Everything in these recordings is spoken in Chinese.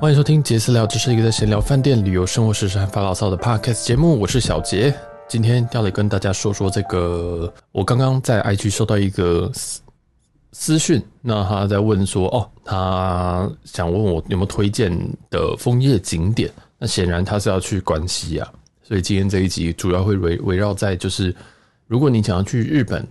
欢迎收听杰私聊，这是一个在闲聊饭店、旅游、生活、时事和发牢骚的 podcast 节目。我是小杰，今天要来跟大家说说这个。我刚刚在 IG 收到一个私私讯，那他在问说，哦，他想问我有没有推荐的枫叶景点。那显然他是要去关西啊，所以今天这一集主要会围围绕在就是，如果你想要去日本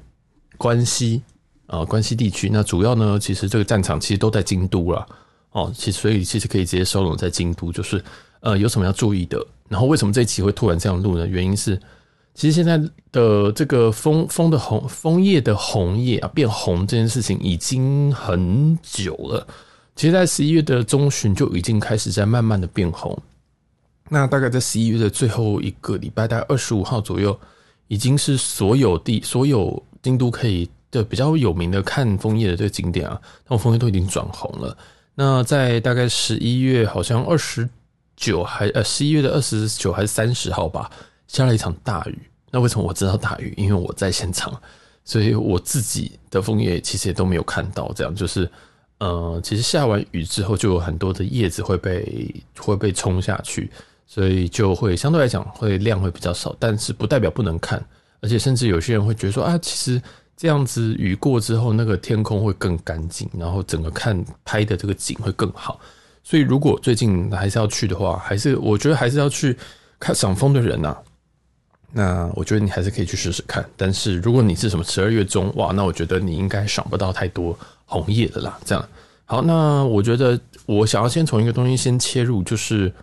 关西啊、关西地区，那主要呢，其实这个战场其实都在京都啦。哦，其所以其实可以直接收拢在京都，就是呃有什么要注意的。然后为什么这一期会突然这样录呢？原因是其实现在的这个枫枫的红枫叶的红叶啊变红这件事情已经很久了。其实，在十一月的中旬就已经开始在慢慢的变红。那大概在十一月的最后一个礼拜，大概二十五号左右，已经是所有地所有京都可以的比较有名的看枫叶的这个景点啊，那枫叶都已经转红了。那在大概十一月，好像二十九还呃十一月的二十九还是三十号吧，下了一场大雨。那为什么我知道大雨？因为我在现场，所以我自己的枫叶其实也都没有看到。这样就是，呃，其实下完雨之后，就有很多的叶子会被会被冲下去，所以就会相对来讲会量会比较少，但是不代表不能看，而且甚至有些人会觉得说啊，其实。这样子雨过之后，那个天空会更干净，然后整个看拍的这个景会更好。所以如果最近还是要去的话，还是我觉得还是要去看赏枫的人呐、啊。那我觉得你还是可以去试试看。但是如果你是什么十二月中哇，那我觉得你应该赏不到太多红叶的啦。这样好，那我觉得我想要先从一个东西先切入，就是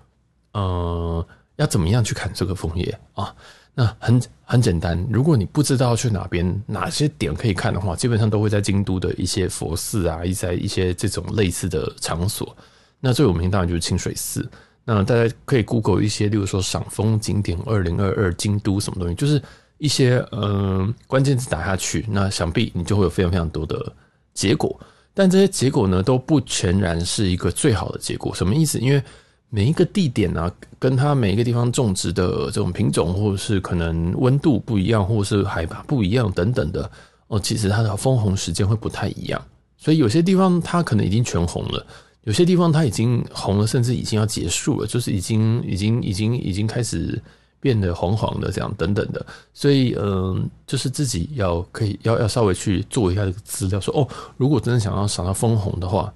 呃，要怎么样去看这个枫叶啊？那很很简单，如果你不知道去哪边哪些点可以看的话，基本上都会在京都的一些佛寺啊，一在一些这种类似的场所。那最有名当然就是清水寺。那大家可以 Google 一些，例如说赏枫景点二零二二京都什么东西，就是一些嗯、关键字打下去，那想必你就会有非常非常多的结果。但这些结果呢，都不全然是一个最好的结果。什么意思？因为每一个地点呢、啊，跟它每一个地方种植的这种品种，或者是可能温度不一样，或者是海拔不一样等等的哦，其实它的分红时间会不太一样。所以有些地方它可能已经全红了，有些地方它已经红了，甚至已经要结束了，就是已经已经已经已经开始变得黄黄的这样等等的。所以嗯，就是自己要可以要要稍微去做一下这个资料，说哦，如果真的想要赏到分红的话。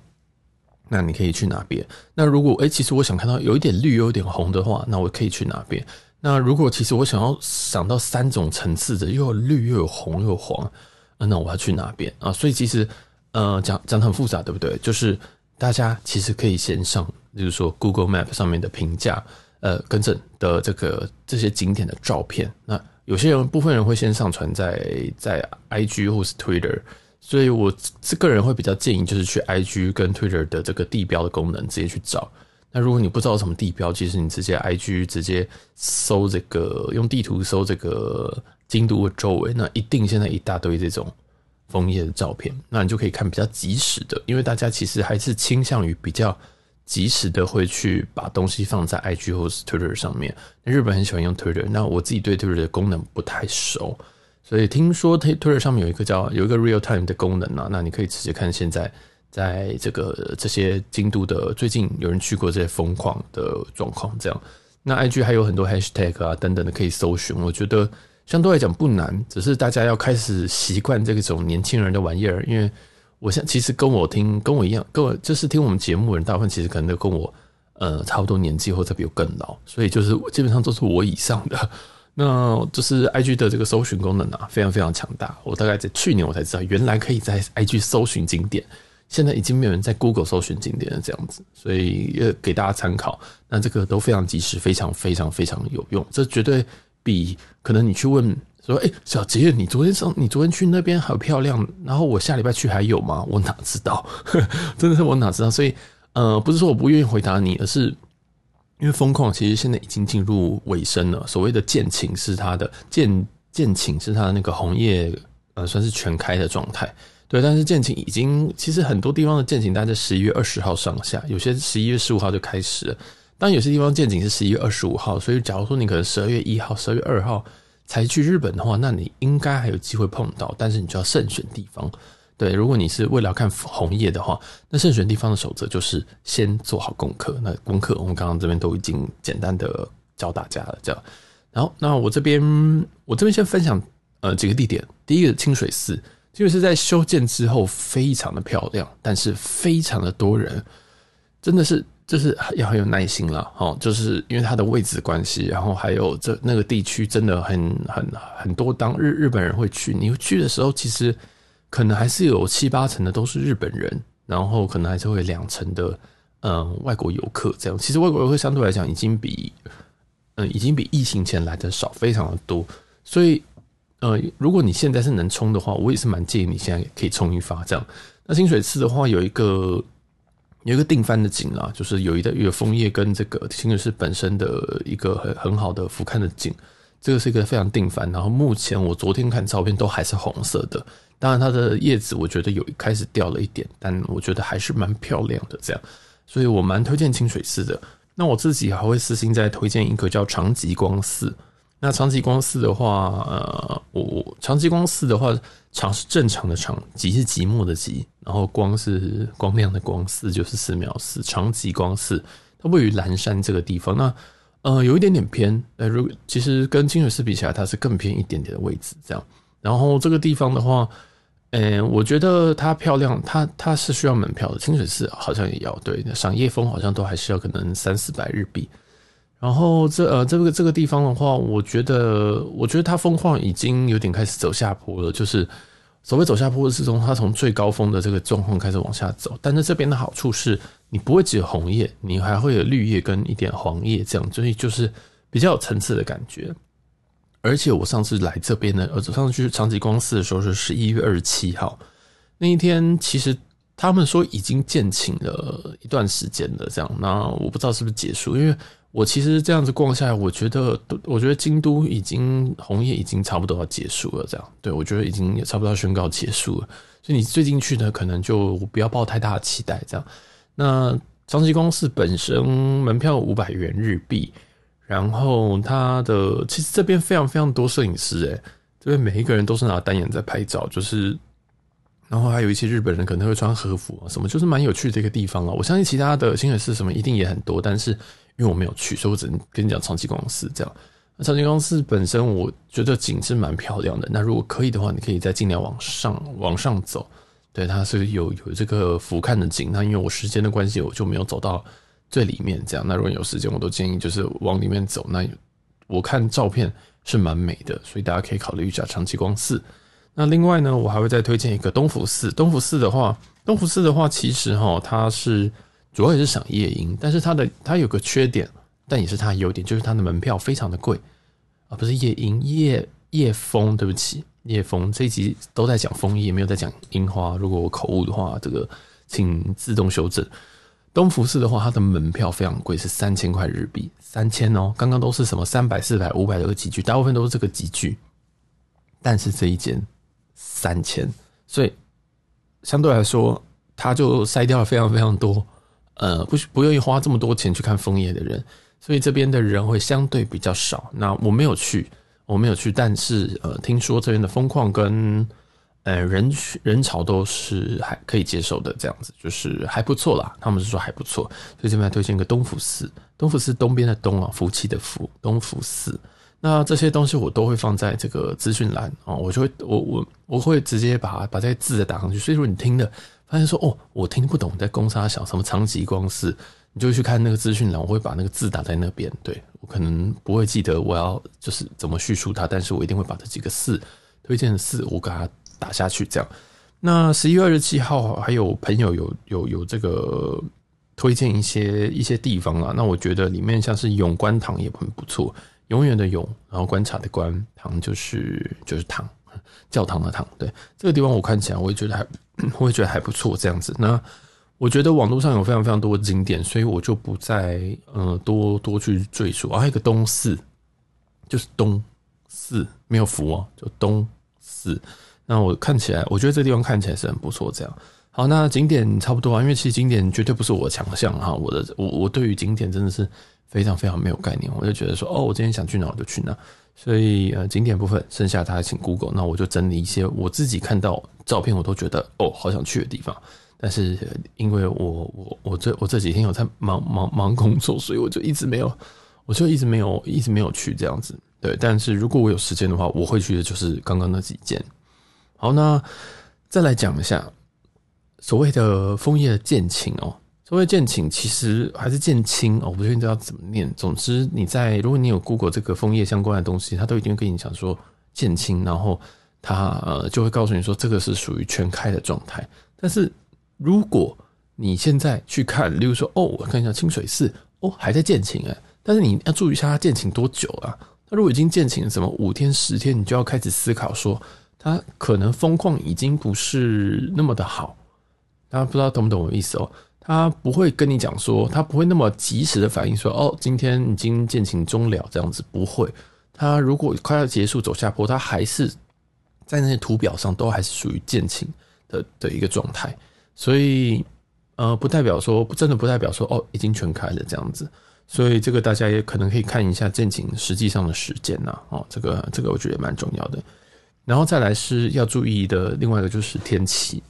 那你可以去哪边？那如果诶、其实我想看到有一点绿，有点红的话，那我可以去哪边？那如果其实我想要想到三种层次的，又有绿又有红又有黄，那我要去哪边啊？所以其实呃，讲讲得很复杂，对不对？就是大家其实可以先上，比如说 Google Map 上面的评价，呃，跟着的这个这些景点的照片。那有些人部分人会先上传在在 IG 或是 Twitter。所以，我这个人会比较建议，就是去 IG 跟 Twitter 的这个地标的功能直接去找。那如果你不知道什么地标，其实你直接 IG 直接搜这个，用地图搜这个京都的周围，那一定现在一大堆这种枫叶的照片，那你就可以看比较及时的，因为大家其实还是倾向于比较及时的会去把东西放在 IG 或是 Twitter 上面。那日本很喜欢用 Twitter，那我自己对 Twitter 的功能不太熟。所以听说 Twitter 上面有一个叫有一个 Real Time 的功能啊，那你可以直接看现在在这个这些京都的最近有人去过这些疯狂的状况，这样。那 IG 还有很多 Hashtag 啊等等的可以搜寻，我觉得相对来讲不难，只是大家要开始习惯这种年轻人的玩意儿。因为我想其实跟我听跟我一样，跟我就是听我们节目的人，大部分其实可能都跟我呃差不多年纪或者比我更老，所以就是基本上都是我以上的。那就是 I G 的这个搜寻功能啊，非常非常强大。我大概在去年我才知道，原来可以在 I G 搜寻景点，现在已经没有人在 Google 搜寻景点了这样子，所以也给大家参考。那这个都非常及时，非常非常非常有用。这绝对比可能你去问说，哎、小杰，你昨天上你昨天去那边好漂亮，然后我下礼拜去还有吗？我哪知道？真的是我哪知道？所以呃，不是说我不愿意回答你，而是。因为枫况其实现在已经进入尾声了，所谓的见顷是它的见见顷是它的那个红叶，呃，算是全开的状态。对，但是见顷已经其实很多地方的见顷大概在十一月二十号上下，有些十一月十五号就开始了。当然有些地方见景是十一月二十五号，所以假如说你可能十二月一号、十二月二号才去日本的话，那你应该还有机会碰到，但是你就要慎选地方。对，如果你是为了看红叶的话，那慎选地方的守则就是先做好功课。那功课我们刚刚这边都已经简单的教大家了，这样。然后，那我这边我这边先分享呃几个地点。第一个清水寺，清水寺在修建之后非常的漂亮，但是非常的多人，真的是。就是要很有耐心了，哦，就是因为它的位置关系，然后还有这那个地区真的很很很多当日日本人会去，你去的时候其实可能还是有七八成的都是日本人，然后可能还是会两成的嗯外国游客这样。其实外国游客相对来讲已经比嗯已经比疫情前来的少，非常的多。所以呃，如果你现在是能冲的话，我也是蛮建议你现在可以冲一发这样。那清水寺的话有一个。有一个定番的景啦，就是有一个有枫叶跟这个清水寺本身的一个很很好的俯瞰的景，这个是一个非常定番。然后目前我昨天看照片都还是红色的，当然它的叶子我觉得有开始掉了一点，但我觉得还是蛮漂亮的这样，所以我蛮推荐清水寺的。那我自己还会私心再推荐一个叫长吉光寺。那长吉光寺的话，呃，我长吉光寺的话，长是正常的长，吉是寂寞的吉，然后光是光亮的光，寺就是寺庙寺，长吉光寺，它位于岚山这个地方。那呃，有一点点偏，呃，如其实跟清水寺比起来，它是更偏一点点的位置，这样。然后这个地方的话，呃，我觉得它漂亮，它它是需要门票的。清水寺好像也要，对，赏叶枫好像都还是要可能三四百日币。然后这呃这个这个地方的话，我觉得我觉得它风况已经有点开始走下坡了。就是所谓走下坡是从它从最高峰的这个状况开始往下走。但是这边的好处是，你不会只有红叶，你还会有绿叶跟一点黄叶这样，所以就是比较有层次的感觉。而且我上次来这边呢，呃，上次去长吉光寺的时候是十一月二十七号那一天，其实他们说已经建晴了一段时间了，这样。那我不知道是不是结束，因为。我其实这样子逛下来，我觉得，我觉得京都已经红叶已经差不多要结束了，这样，对，我觉得已经也差不多宣告结束了。所以你最近去呢，可能就不要抱太大的期待，这样。那长吉光寺本身门票五百元日币，然后他的其实这边非常非常多摄影师，诶，这边每一个人都是拿单眼在拍照，就是，然后还有一些日本人可能会穿和服啊什么，就是蛮有趣的一个地方啊。我相信其他的清水寺什么一定也很多，但是。因为我没有去，所以我只能跟你讲长吉光寺这样。那长吉光寺本身，我觉得景是蛮漂亮的。那如果可以的话，你可以再尽量往上往上走。对，它是有有这个俯瞰的景。那因为我时间的关系，我就没有走到最里面这样。那如果有时间，我都建议就是往里面走。那我看照片是蛮美的，所以大家可以考虑一下长吉光寺。那另外呢，我还会再推荐一个东福寺。东福寺的话，东福寺的话，其实哈，它是。主要也是赏夜莺，但是它的它有个缺点，但也是它的优点，就是它的门票非常的贵啊，不是夜莺夜夜枫，对不起，夜风这一集都在讲枫叶，没有在讲樱花。如果我口误的话，这个请自动修正。东福寺的话，它的门票非常贵，是三千块日币，三千哦。刚刚都是什么三百、四百、五百的集聚，大部分都是这个集聚，但是这一间三千，所以相对来说，它就筛掉了非常非常多。呃，不不愿意花这么多钱去看枫叶的人，所以这边的人会相对比较少。那我没有去，我没有去，但是呃，听说这边的风况跟呃人群人潮都是还可以接受的，这样子就是还不错啦。他们是说还不错，所以这边推荐一个东福寺。东福寺东边的东啊，福气的福，东福寺。那这些东西我都会放在这个资讯栏哦，我就会我我我会直接把把这些字打上去。所以说你听的。发现说哦，我听不懂在攻杀小什么长吉光寺，你就去看那个资讯栏，我会把那个字打在那边。对，我可能不会记得我要就是怎么叙述它，但是我一定会把这几个寺推荐的寺我给它打下去。这样，那十一月二十七号还有朋友有有有这个推荐一些一些地方啊，那我觉得里面像是永观堂也很不错，永远的永，然后观察的观，堂就是就是堂。教堂的堂，对，这个地方我看起来我也觉得还，我也觉得还不错这样子。那我觉得网络上有非常非常多的景点，所以我就不再呃多多去赘述。还有一个东寺，就是东寺没有福哦，就东寺。那我看起来，我觉得这个地方看起来是很不错。这样，好，那景点差不多啊，因为其实景点绝对不是我的强项哈。我的我我对于景点真的是非常非常没有概念，我就觉得说哦，我今天想去哪我就去哪。所以呃，景点部分剩下大家请 Google，那我就整理一些我自己看到照片我都觉得哦好想去的地方。但是因为我我我这我这几天有在忙忙忙工作，所以我就一直没有，我就一直没有一直没有去这样子。对，但是如果我有时间的话，我会去的就是刚刚那几间。好，那再来讲一下所谓的枫叶的见晴哦。所谓见晴，其实还是见青哦，我不确定这要怎么念。总之，你在如果你有 Google 这个枫叶相关的东西，它都一定会跟你讲说见青，然后它呃就会告诉你说这个是属于全开的状态。但是如果你现在去看，例如说哦，我看一下清水寺哦，还在见晴哎，但是你要注意一下它见晴多久啊？那如果已经见晴了什么五天十天，你就要开始思考说，它可能风况已经不是那么的好。大家不知道懂不懂我意思哦？他不会跟你讲说，他不会那么及时的反应说，哦，今天已经见晴终了这样子，不会。他如果快要结束走下坡，他还是在那些图表上都还是属于见晴的的一个状态，所以呃，不代表说真的不代表说哦，已经全开了这样子。所以这个大家也可能可以看一下见晴实际上的时间呐，哦，这个这个我觉得蛮重要的。然后再来是要注意的另外一个就是天气，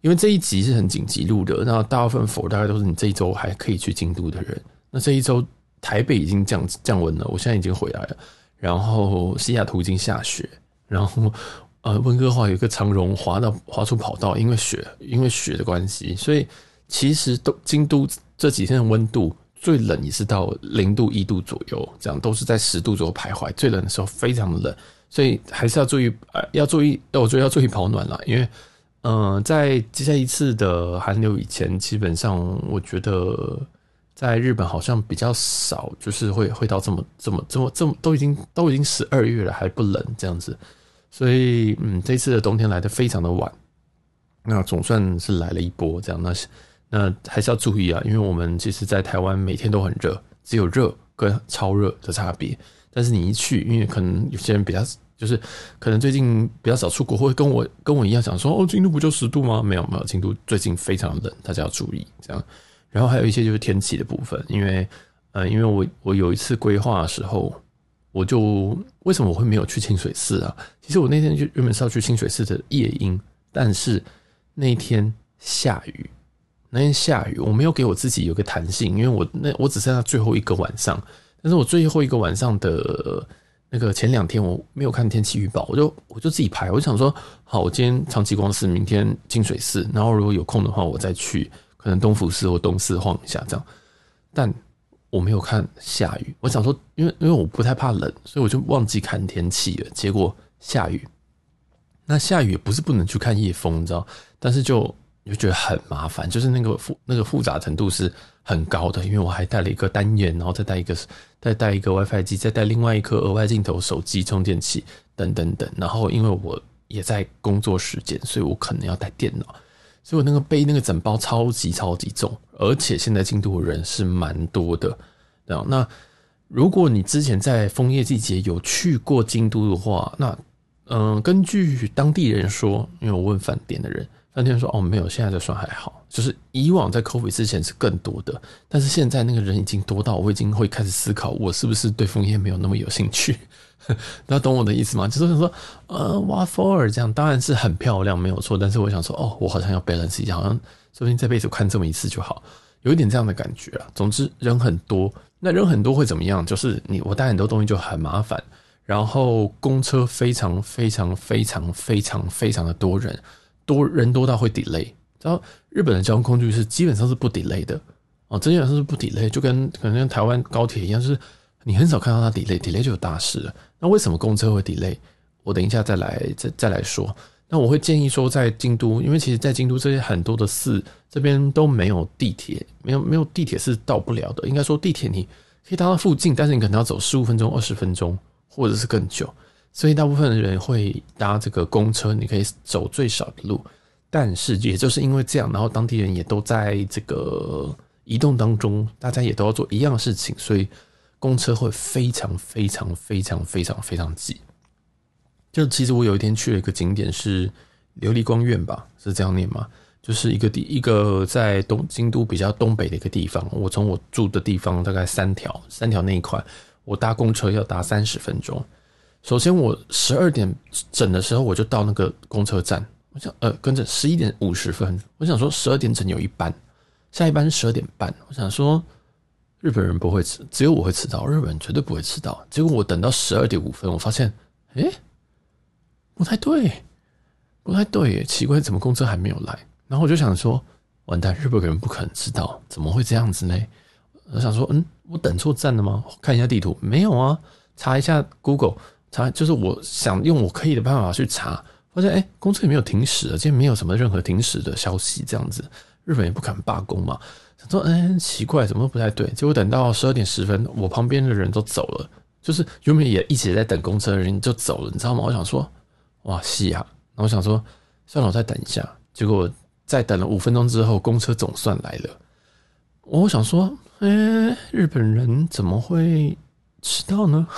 因为这一集是很紧急录的，那大部分否大概都是你这一周还可以去京都的人。那这一周台北已经降降温了，我现在已经回来了，然后西雅图已经下雪，然后呃温哥华有一个长荣滑到滑出跑道，因为雪因为雪的关系，所以其实都京都这几天的温度。最冷也是到零度一度左右，这样都是在十度左右徘徊。最冷的时候非常的冷，所以还是要注意，呃，要注意，我觉得要注意保暖啦。因为，嗯、在接下一次的寒流以前，基本上我觉得在日本好像比较少，就是会会到这么这么这么这么都已经都已经十二月了还不冷这样子。所以，嗯，这次的冬天来的非常的晚，那总算是来了一波这样那是。那还是要注意啊，因为我们其实，在台湾每天都很热，只有热跟超热的差别。但是你一去，因为可能有些人比较，就是可能最近比较少出国，或跟我跟我一样想说，哦，京都不就十度吗？没有没有，京都最近非常冷，大家要注意这样。然后还有一些就是天气的部分，因为呃，因为我我有一次规划的时候，我就为什么我会没有去清水寺啊？其实我那天就原本是要去清水寺的夜莺，但是那天下雨。那天下雨，我没有给我自己有个弹性，因为我那我只剩下最后一个晚上，但是我最后一个晚上的那个前两天我没有看天气预报，我就我就自己排，我就想说，好，我今天长崎光寺，明天清水寺，然后如果有空的话，我再去可能东福寺或东寺晃一下这样，但我没有看下雨，我想说，因为因为我不太怕冷，所以我就忘记看天气了，结果下雨，那下雨也不是不能去看夜风，你知道，但是就。就觉得很麻烦，就是那个复那个复杂程度是很高的，因为我还带了一个单眼，然后再带一个再带一个 WiFi 机，再带另外一颗额外镜头、手机、充电器等等等。然后因为我也在工作时间，所以我可能要带电脑，所以我那个背那个整包超级超级重，而且现在京都的人是蛮多的。那如果你之前在枫叶季节有去过京都的话，那嗯、根据当地人说，因为我问饭店的人。那天说哦，没有，现在就算还好，就是以往在 COVID 之前是更多的，但是现在那个人已经多到我已经会开始思考，我是不是对枫叶没有那么有兴趣？大家懂我的意思吗？就是想说，呃，What for 这样当然是很漂亮，没有错，但是我想说，哦，我好像要 balance 一下，好像说不定这辈子看这么一次就好，有一点这样的感觉啊。总之人很多，那人很多会怎么样？就是你我带很多东西就很麻烦，然后公车非常非常非常非常非常的多人。多人多到会 delay，然后日本的交通工具是基本上是不 delay 的哦，基本上是不 delay，就跟可能跟台湾高铁一样，就是你很少看到它 delay，delay 就有大事了。那为什么公车会 delay？我等一下再来再再来说。那我会建议说，在京都，因为其实，在京都这些很多的寺这边都没有地铁，没有没有地铁是到不了的。应该说地铁你可以搭到附近，但是你可能要走十五分钟、二十分钟，或者是更久。所以大部分的人会搭这个公车，你可以走最少的路，但是也就是因为这样，然后当地人也都在这个移动当中，大家也都要做一样的事情，所以公车会非常非常非常非常非常挤。就其实我有一天去了一个景点是琉璃光院吧，是这样念吗？就是一个地一个在东京都比较东北的一个地方。我从我住的地方大概三条三条那一块，我搭公车要搭三十分钟。首先我十二点整的时候我就到那个公车站，我想呃跟着十一点五十分，我想说十二点整有一班，下一班是十二点半，我想说日本人不会迟，只有我会迟到，日本人绝对不会迟到。结果我等到十二点五分，我发现，诶，不太对，不太对耶，奇怪，怎么公车还没有来？然后我就想说，完蛋，日本人不可能迟到，怎么会这样子呢？我想说，嗯，我等错站了吗？看一下地图，没有啊，查一下 Google，查就是我想用我可以的办法去查，发现哎，公车也没有停驶，今天没有什么任何停驶的消息，这样子，日本也不敢罢工嘛。想说，嗯，奇怪，怎么不太对？结果等到十二点十分，我旁边的人都走了，就是原本也一直在等公车的人就走了，你知道吗？我想说，哇，是啊！然后我想说，算了，我再等一下。结果。在等了五分钟之后，公车总算来了。我想说，诶，日本人怎么会迟到呢？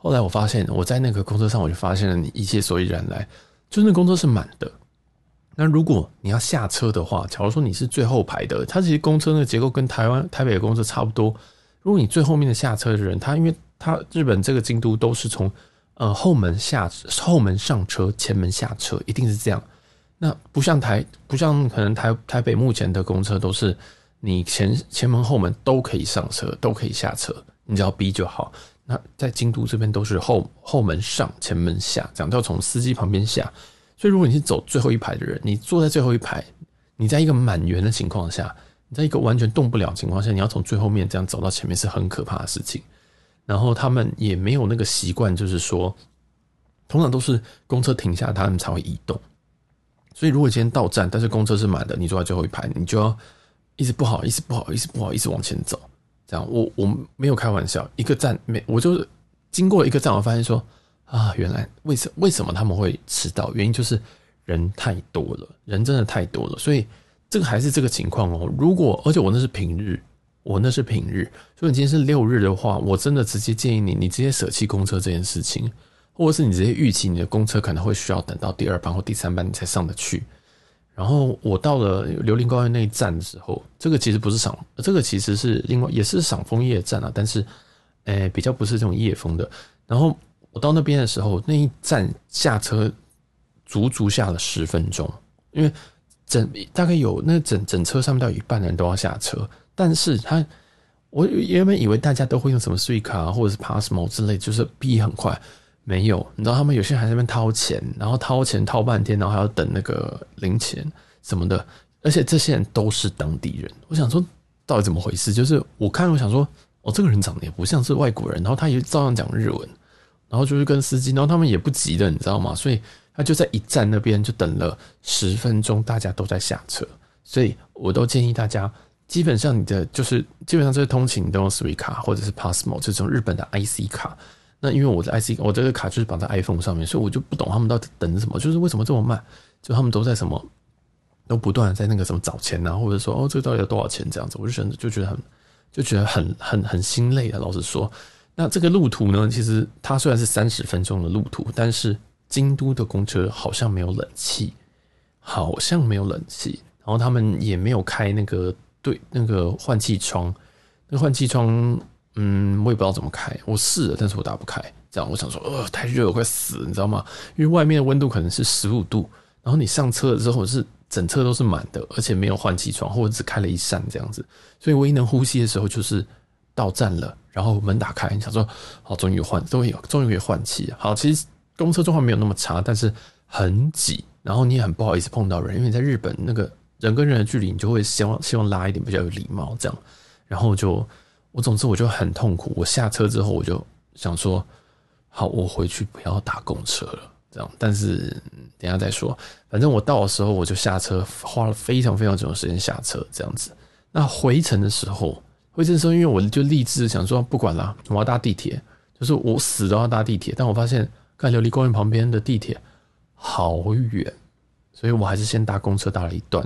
后来我发现，我在那个公车上，我就发现了你一切所以然来，就是那公车是满的。那如果你要下车的话，假如说你是最后排的，它其实公车那个结构跟台湾台北的公车差不多。如果你最后面的下车的人，他因为他日本这个京都都是从呃后门下后门上车，前门下车，一定是这样。那不像台，不像可能台台北目前的公车都是你前前门后门都可以上车，都可以下车，你只要逼就好。那在京都这边都是后后门上，前门下，讲到从司机旁边下。所以如果你是走最后一排的人，你坐在最后一排，你在一个满员的情况下，你在一个完全动不了情况下，你要从最后面这样走到前面是很可怕的事情。然后他们也没有那个习惯，就是说，通常都是公车停下，他们才会移动。所以，如果今天到站，但是公车是满的，你坐在最后一排，你就要一直不好意思、不好意思、不好意思往前走。这样，我我没有开玩笑，一个站没，我就是经过一个站，我发现说啊，原来为什为什么他们会迟到？原因就是人太多了，人真的太多了。所以这个还是这个情况哦。如果而且我那是平日，我那是平日，所以你今天是六日的话，我真的直接建议你，你直接舍弃公车这件事情。或者是你直接预期你的公车可能会需要等到第二班或第三班你才上得去，然后我到了琉璃高原那一站的时候，这个其实不是赏，这个其实是另外也是赏枫叶站啊，但是，诶、比较不是这种叶枫的。然后我到那边的时候，那一站下车足足下了十分钟，因为整大概有那整整车上面到一半的人都要下车，但是他我原本以为大家都会用什么 Suica 或者是 Passmo 之类，就是逼很快。没有，你知道他们有些人还在那边掏钱，然后掏钱掏半天，然后还要等那个零钱什么的，而且这些人都是当地人。我想说，到底怎么回事？就是我看，我想说，哦，这个人长得也不像是外国人，然后他也照样讲日文，然后就是跟司机，然后他们也不急的，你知道吗？所以他就在一站那边就等了十分钟，大家都在下车，所以我都建议大家，基本上你的就是基本上这些通勤都用 Suica 或者是 Passmo 这种日本的 IC 卡。那因为我的 IC，我这个卡就是绑在 iPhone 上面，所以我就不懂他们到底等什么，就是为什么这么慢？就他们都在什么，都不断在那个什么找钱啊，或者说哦，这个到底要多少钱这样子，我就觉得就觉得很就觉得很很很心累的。老实说，那这个路途呢，其实它虽然是三十分钟的路途，但是京都的公车好像没有冷气，好像没有冷气，然后他们也没有开那个对那个换气窗，那换气窗。嗯，我也不知道怎么开，我试了，但是我打不开。这样，我想说，呃，太热了，快死，你知道吗？因为外面的温度可能是十五度，然后你上车了之后是整车都是满的，而且没有换气窗，或者只开了一扇这样子，所以唯一能呼吸的时候就是到站了，然后门打开，你想说，好，终于换，终于，终于可以换气。好，其实公车状况没有那么差，但是很挤，然后你也很不好意思碰到人，因为在日本那个人跟人的距离，你就会希望希望拉一点比较有礼貌这样，然后就。我总之我就很痛苦。我下车之后我就想说，好，我回去不要搭公车了，这样。但是等下再说。反正我到的时候我就下车，花了非常非常久的时间下车，这样子。那回程的时候，回程的时候，因为我就立志想说，不管了，我要搭地铁，就是我死都要搭地铁。但我发现，看琉璃公园旁边的地铁好远，所以我还是先搭公车搭了一段。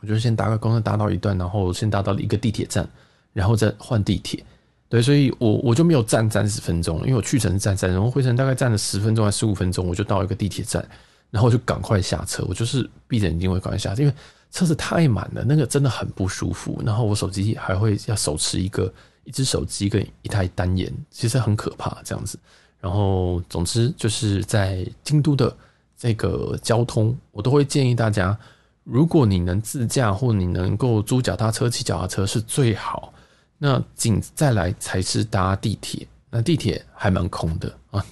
我就先搭个公车搭到一段，然后先搭到了一个地铁站。然后再换地铁，对，所以我我就没有站三十分钟，因为我去程站站，然后回程大概站了十分钟还十五分钟，我就到一个地铁站，然后就赶快下车，我就是闭着眼睛会赶快下车，因为车子太满了，那个真的很不舒服。然后我手机还会要手持一个一只手机跟一台单眼，其实很可怕这样子。然后总之就是在京都的这个交通，我都会建议大家，如果你能自驾或你能够租脚踏车、骑脚踏车是最好。那紧再来才是搭地铁，那地铁还蛮空的啊，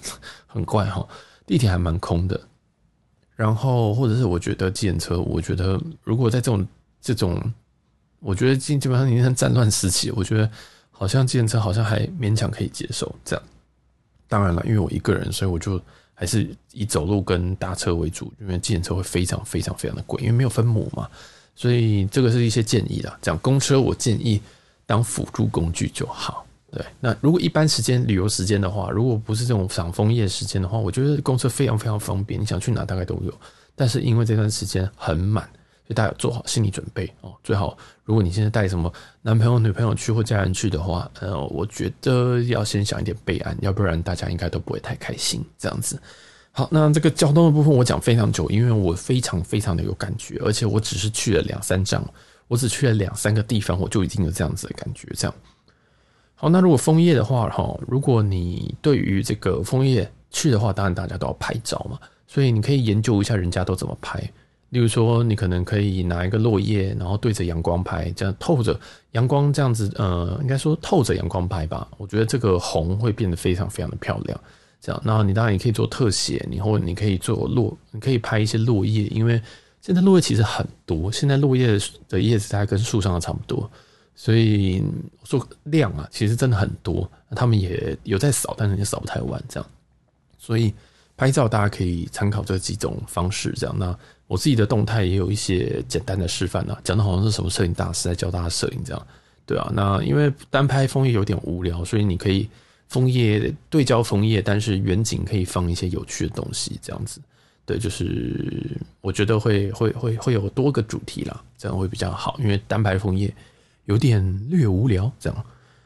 很怪哈，地铁还蛮空的。然后或者是我觉得计程车，我觉得如果在这种这种，我觉得基基本上已经战乱时期，我觉得好像计程车好像还勉强可以接受这样。当然了，因为我一个人，所以我就还是以走路跟搭车为主，因为计程车会非常非常非常的贵，因为没有分母嘛。所以这个是一些建议啦。讲公车，我建议。当辅助工具就好，对。那如果一般时间旅游时间的话，如果不是这种赏枫叶时间的话，我觉得公车非常非常方便，你想去哪大概都有。但是因为这段时间很满，所以大家要做好心理准备哦。最好如果你现在带什么男朋友、女朋友去或家人去的话，呃，我觉得要先想一点备案，要不然大家应该都不会太开心。这样子。好，那这个交通的部分我讲非常久，因为我非常非常的有感觉，而且我只是去了两三站。我只去了两三个地方，我就已经有这样子的感觉。这样，好，那如果枫叶的话，哈，如果你对于这个枫叶去的话，当然大家都要拍照嘛，所以你可以研究一下人家都怎么拍。例如说，你可能可以拿一个落叶，然后对着阳光拍，这样透着阳光，这样子，呃，应该说透着阳光拍吧。我觉得这个红会变得非常非常的漂亮。这样，那你当然也可以做特写，你或你可以做落，你可以拍一些落叶，因为。现在落叶其实很多，现在落叶的叶子大概跟树上的差不多，所以说量啊，其实真的很多。他们也有在扫，但是也扫不太完这样。所以拍照大家可以参考这几种方式，这样。那我自己的动态也有一些简单的示范啊，讲的好像是什么摄影大师在教大家摄影这样，对啊。那因为单拍枫叶有点无聊，所以你可以枫叶对焦枫叶，但是远景可以放一些有趣的东西，这样子。对，就是我觉得会会会会有多个主题啦，这样会比较好，因为单拍枫叶有点略无聊。这样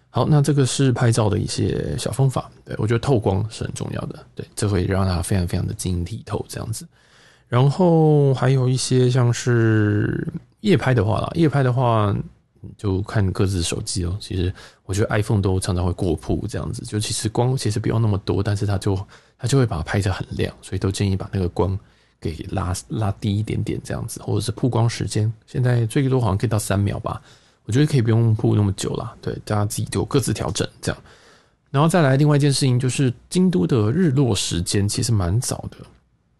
好，那这个是拍照的一些小方法。对，我觉得透光是很重要的，对，这会让它非常非常的晶莹剔透这样子。然后还有一些像是夜拍的话啦，夜拍的话就看各自手机哦。其实我觉得 iPhone 都常常会过曝这样子，就其实光其实不用那么多，但是它就。它就会把它拍得很亮，所以都建议把那个光给拉拉低一点点，这样子，或者是曝光时间，现在最多好像可以到三秒吧，我觉得可以不用曝那么久了，对，大家自己就各自调整这样。然后再来另外一件事情，就是京都的日落时间其实蛮早的，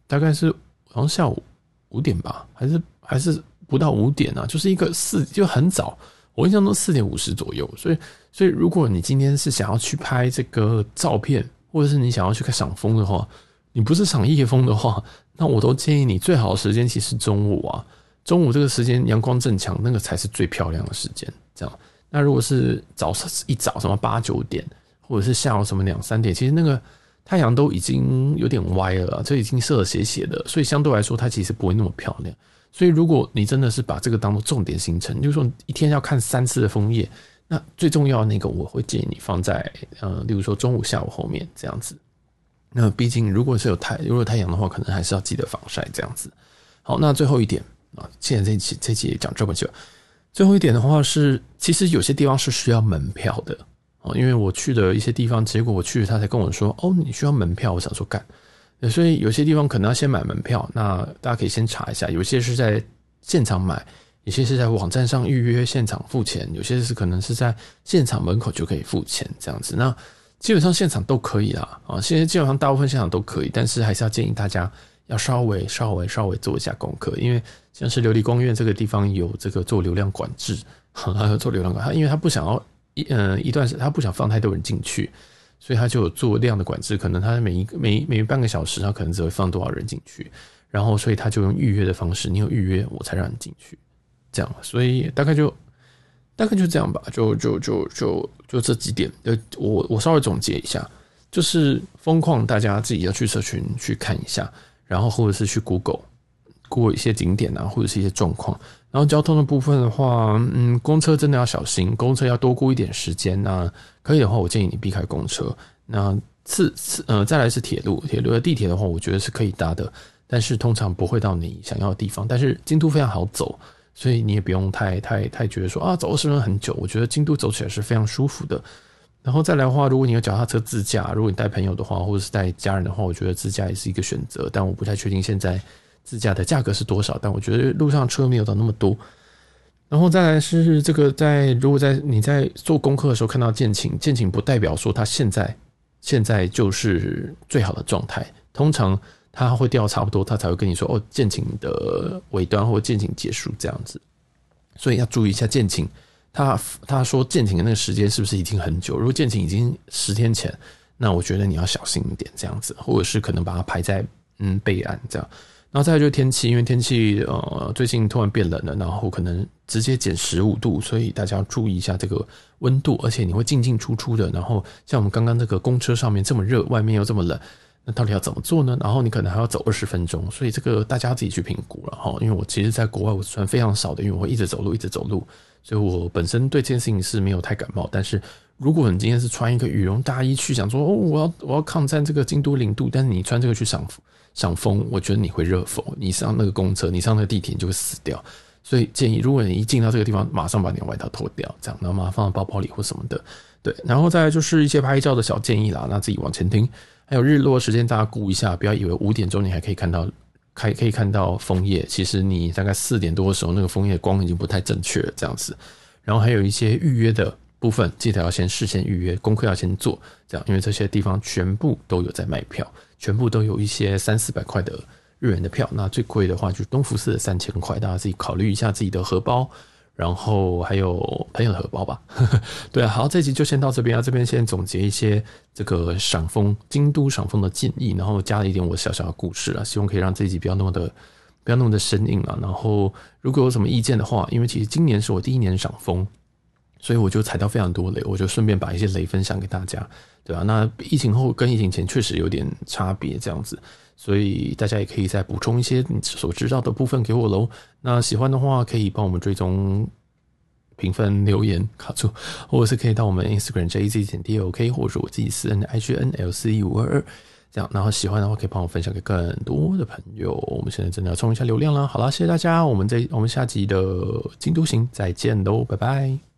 大概是好像下午五点吧，还是还是不到五点啊，就是一个四就很早，我印象中四点五十左右，所以所以如果你今天是想要去拍这个照片。或者是你想要去看赏枫的话，你不是赏夜枫的话，那我都建议你最好的时间其实中午啊，中午这个时间阳光正强，那个才是最漂亮的时间。这样，那如果是早上一早什么八九点，或者是下午什么两三点，其实那个太阳都已经有点歪了，这已经射斜斜的，所以相对来说它其实不会那么漂亮。所以如果你真的是把这个当做重点行程，就是说一天要看三次的枫叶。那最重要的那个，我会建议你放在呃，例如说中午、下午后面这样子。那毕竟如果是有太，如果太阳的话，可能还是要记得防晒这样子。好，那最后一点啊，现在这期这期也讲这么久，最后一点的话是，其实有些地方是需要门票的哦。因为我去的一些地方，结果我去了，他才跟我说，哦，你需要门票。我想说干，所以有些地方可能要先买门票。那大家可以先查一下，有些是在现场买。有些是在网站上预约现场付钱，有些是可能是在现场门口就可以付钱这样子。那基本上现场都可以啦，啊，现在基本上大部分现场都可以，但是还是要建议大家要稍微稍微稍微做一下功课，因为像是琉璃光院这个地方有这个做流量管制，还要做流量管，他因为他不想要一嗯一段时，他不想放太多人进去，所以他就有做量的管制，可能他每一个每每半个小时他可能只会放多少人进去，然后所以他就用预约的方式，你有预约我才让你进去。这样，所以大概就大概就这样吧，就就就就就这几点，呃，我我稍微总结一下，就是枫况，大家自己要去社群去看一下，然后或者是去 Google 过一些景点啊，或者是一些状况。然后交通的部分的话，嗯，公车真的要小心，公车要多估一点时间。那可以的话，我建议你避开公车。那次次呃，再来是铁路，铁路的地铁的话，我觉得是可以搭的，但是通常不会到你想要的地方。但是京都非常好走。所以你也不用太太太觉得说啊，走二十分很久。我觉得京都走起来是非常舒服的。然后再来的话，如果你有脚踏车自驾，如果你带朋友的话，或者是带家人的话，我觉得自驾也是一个选择。但我不太确定现在自驾的价格是多少。但我觉得路上车没有到那么多。然后再来是这个在，如果在你在做功课的时候看到健晴，健晴不代表说它现在现在就是最好的状态。通常它会掉差不多，它才会跟你说哦，健晴的尾端或健晴结束这样子。所以要注意一下健晴。他他说健晴的那个时间是不是已经很久？如果健晴已经十天前，那我觉得你要小心一点，这样子，或者是可能把它排在嗯备案这样。然后再就是天气，因为天气呃最近突然变冷了，然后可能直接减十五度，所以大家要注意一下这个温度，而且你会进进出出的。然后像我们刚刚这个公车上面这么热，外面又这么冷，那到底要怎么做呢？然后你可能还要走二十分钟，所以这个大家自己去评估了哈。因为我其实在国外我算非常少的，因为我会一直走路，一直走路。所以我本身对这件事情是没有太感冒，但是如果你今天是穿一个羽绒大衣去，想说哦，我要我要抗战这个京都零度，但是你穿这个去赏赏枫，我觉得你会热疯，你上那个公车，你上那个地铁，你就会死掉。所以建议，如果你一进到这个地方，马上把你的外套脱掉，这样，然后把它放到包包里或什么的，对。然后再来就是一些拍照的小建议啦，那自己往前听。还有日落时间，大家估一下，不要以为五点钟你还可以看到。可可以看到枫叶，其实你大概四点多的时候，那个枫叶光已经不太正确了，这样子。然后还有一些预约的部分，记得要先事先预约，功课要先做，这样，因为这些地方全部都有在卖票，全部都有一些三四百块的日元的票。那最贵的话就是东福寺的三千块，大家自己考虑一下自己的荷包。然后还有朋友的荷包吧，对啊，好，这集就先到这边啊。这边先总结一些这个赏枫京都赏枫的建议，然后加了一点我小小的故事啊，希望可以让这集不要那么的不要那么的生硬啊。然后如果有什么意见的话，因为其实今年是我第一年赏枫，所以我就踩到非常多雷，我就顺便把一些雷分享给大家，对吧？那疫情后跟疫情前确实有点差别，这样子。所以大家也可以再补充一些你所知道的部分给我喽。那喜欢的话，可以帮我们追踪、评分、留言、卡住，或者是可以到我们 Instagram jz 点 DOK，或者是我自己私人的 IGNLC 五二二这样。然后喜欢的话，可以帮我分享给更多的朋友。我们现在真的要冲一下流量了。好啦，谢谢大家，我们这我们下集的京都行再见喽，拜拜。